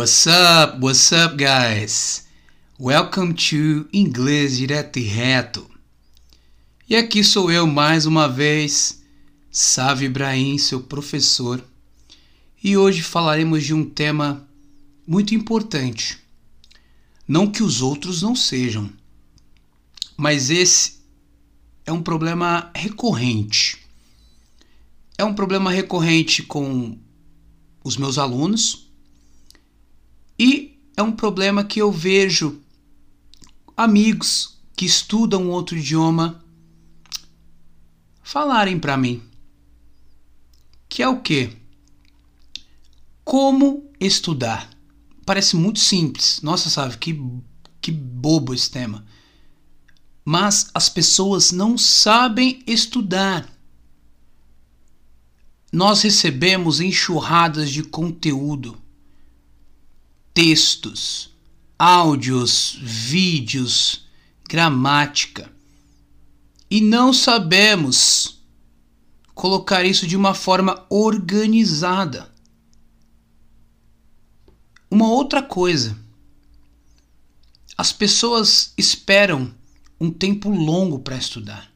What's up? What's up, guys? Welcome to Inglês Direto e Reto. E aqui sou eu mais uma vez, Sávio Ibrahim, seu professor. E hoje falaremos de um tema muito importante. Não que os outros não sejam, mas esse é um problema recorrente. É um problema recorrente com os meus alunos e é um problema que eu vejo amigos que estudam outro idioma falarem para mim. Que é o quê? Como estudar. Parece muito simples. Nossa, sabe, que, que bobo esse tema. Mas as pessoas não sabem estudar. Nós recebemos enxurradas de conteúdo, textos, áudios, vídeos, gramática e não sabemos colocar isso de uma forma organizada. Uma outra coisa, as pessoas esperam um tempo longo para estudar,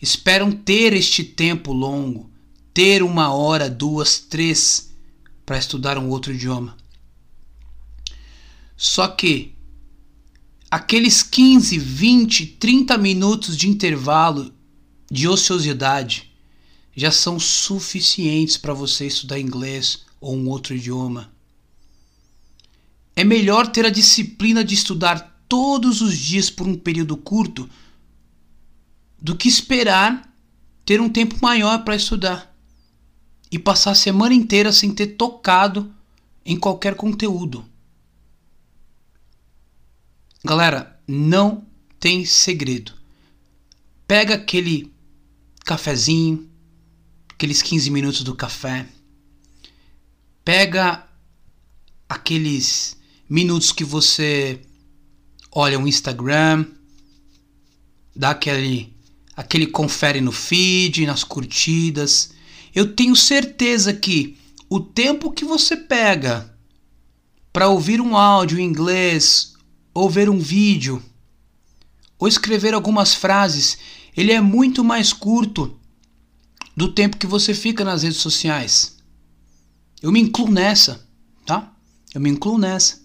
esperam ter este tempo longo, ter uma hora, duas, três para estudar um outro idioma. Só que aqueles 15, 20, 30 minutos de intervalo de ociosidade já são suficientes para você estudar inglês ou um outro idioma. É melhor ter a disciplina de estudar todos os dias por um período curto do que esperar ter um tempo maior para estudar e passar a semana inteira sem ter tocado em qualquer conteúdo. Galera, não tem segredo. Pega aquele cafezinho, aqueles 15 minutos do café. Pega aqueles minutos que você olha o Instagram, dá aquele aquele confere no feed, nas curtidas. Eu tenho certeza que o tempo que você pega para ouvir um áudio em inglês ou ver um vídeo, ou escrever algumas frases, ele é muito mais curto do tempo que você fica nas redes sociais. Eu me incluo nessa, tá? Eu me incluo nessa.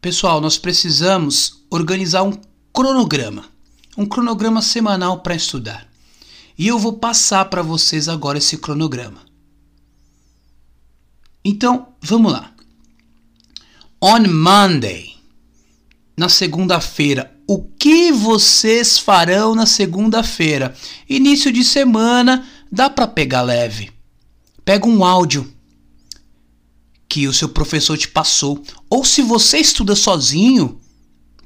Pessoal, nós precisamos organizar um cronograma, um cronograma semanal para estudar. E eu vou passar para vocês agora esse cronograma. Então, vamos lá. On Monday. Na segunda-feira. O que vocês farão na segunda-feira? Início de semana, dá para pegar leve. Pega um áudio que o seu professor te passou. Ou se você estuda sozinho,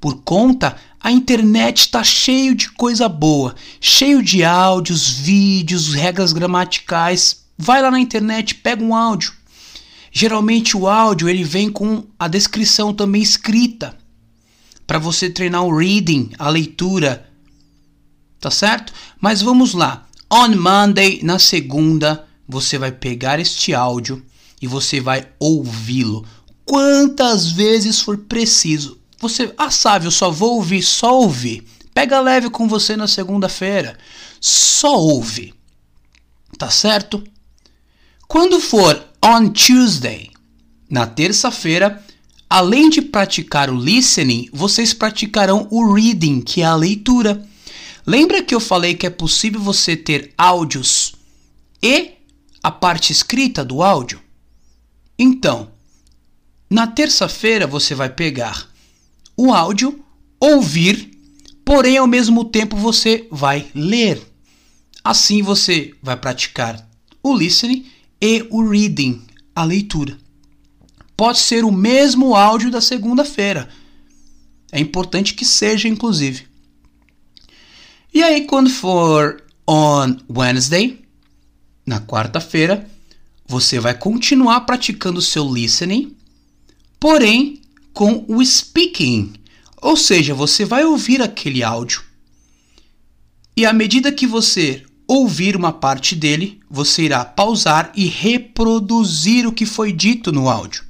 por conta, a internet está cheio de coisa boa, cheio de áudios, vídeos, regras gramaticais. Vai lá na internet, pega um áudio Geralmente o áudio ele vem com a descrição também escrita para você treinar o reading, a leitura. Tá certo? Mas vamos lá. On Monday, na segunda, você vai pegar este áudio e você vai ouvi-lo quantas vezes for preciso. Você, ah, sabe, eu só vou ouvir, só ouvir. Pega leve com você na segunda-feira. Só ouve. Tá certo? Quando for on Tuesday, na terça-feira, além de praticar o listening, vocês praticarão o reading, que é a leitura. Lembra que eu falei que é possível você ter áudios e a parte escrita do áudio? Então, na terça-feira você vai pegar o áudio, ouvir, porém ao mesmo tempo você vai ler. Assim você vai praticar o listening e o reading, a leitura. Pode ser o mesmo áudio da segunda-feira. É importante que seja, inclusive. E aí, quando for on Wednesday, na quarta-feira, você vai continuar praticando o seu listening, porém com o speaking. Ou seja, você vai ouvir aquele áudio. E à medida que você ouvir uma parte dele, você irá pausar e reproduzir o que foi dito no áudio.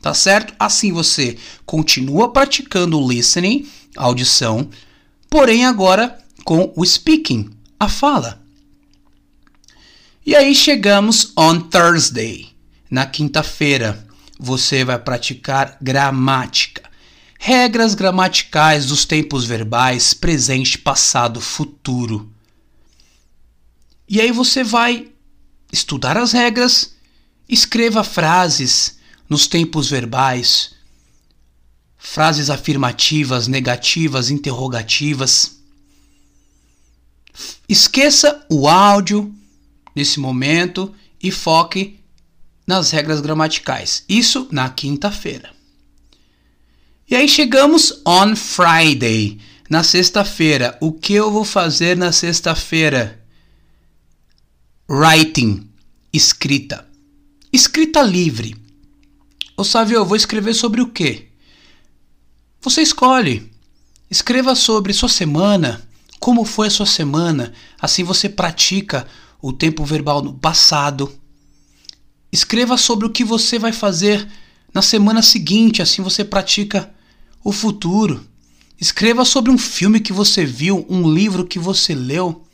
Tá certo? Assim você continua praticando o listening, a audição, porém agora com o speaking, a fala. E aí chegamos on Thursday. Na quinta-feira, você vai praticar gramática. Regras gramaticais dos tempos verbais presente, passado, futuro. E aí você vai estudar as regras, escreva frases nos tempos verbais, frases afirmativas, negativas, interrogativas. Esqueça o áudio nesse momento e foque nas regras gramaticais. Isso na quinta-feira. E aí chegamos on Friday, na sexta-feira. O que eu vou fazer na sexta-feira? Writing, escrita. Escrita livre. Ô Sávio, eu vou escrever sobre o quê? Você escolhe. Escreva sobre sua semana, como foi a sua semana. Assim você pratica o tempo verbal no passado. Escreva sobre o que você vai fazer na semana seguinte, assim você pratica o futuro. Escreva sobre um filme que você viu, um livro que você leu.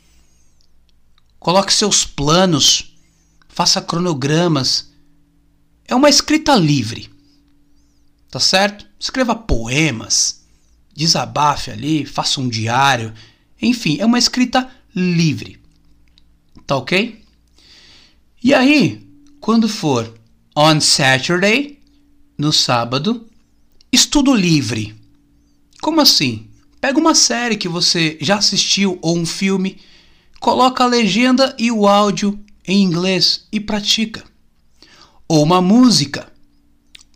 Coloque seus planos, faça cronogramas. É uma escrita livre. Tá certo? Escreva poemas, desabafe ali, faça um diário. Enfim, é uma escrita livre. Tá ok? E aí, quando for on Saturday, no sábado, estudo livre. Como assim? Pega uma série que você já assistiu ou um filme, coloca a legenda e o áudio em inglês e pratica. Ou uma música.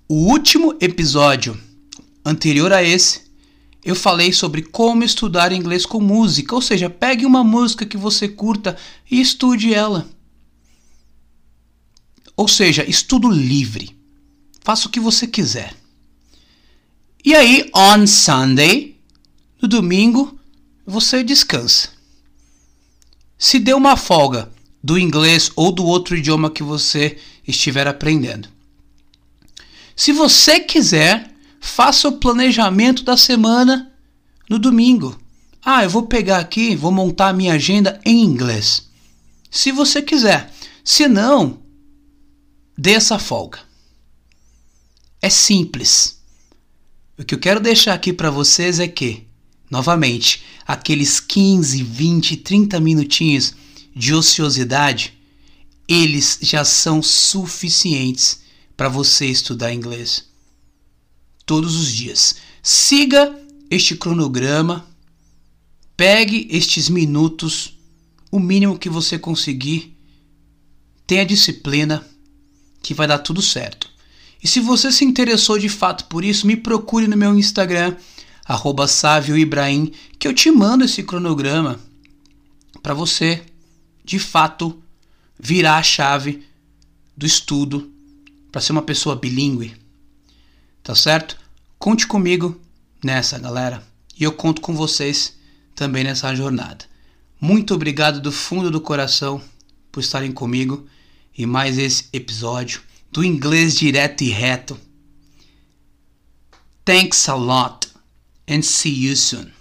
O último episódio anterior a esse, eu falei sobre como estudar inglês com música, ou seja, pegue uma música que você curta e estude ela. Ou seja, estudo livre. Faça o que você quiser. E aí, on Sunday, no domingo, você descansa. Se dê uma folga do inglês ou do outro idioma que você estiver aprendendo. Se você quiser, faça o planejamento da semana no domingo. Ah, eu vou pegar aqui, vou montar a minha agenda em inglês. Se você quiser. Se não, dê essa folga. É simples. O que eu quero deixar aqui para vocês é que, novamente, aqueles 15, 20, 30 minutinhos de ociosidade, eles já são suficientes para você estudar inglês todos os dias. Siga este cronograma, pegue estes minutos, o mínimo que você conseguir, tenha disciplina, que vai dar tudo certo. E se você se interessou de fato por isso, me procure no meu Instagram, arroba Ibrahim, que eu te mando esse cronograma para você, de fato, virar a chave do estudo para ser uma pessoa bilíngue. Tá certo? Conte comigo nessa, galera. E eu conto com vocês também nessa jornada. Muito obrigado do fundo do coração por estarem comigo e mais esse episódio do inglês direto e reto. Thanks a lot and see you soon.